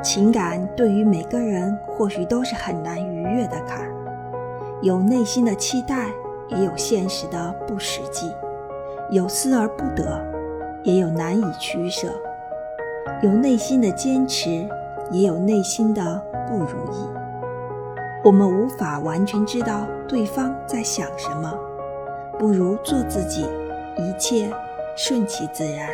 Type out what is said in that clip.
情感对于每个人或许都是很难逾越的坎有内心的期待也有现实的不实际。有思而不得也有难以取舍。有内心的坚持也有内心的不如意。我们无法完全知道对方在想什么。不如做自己一切顺其自然。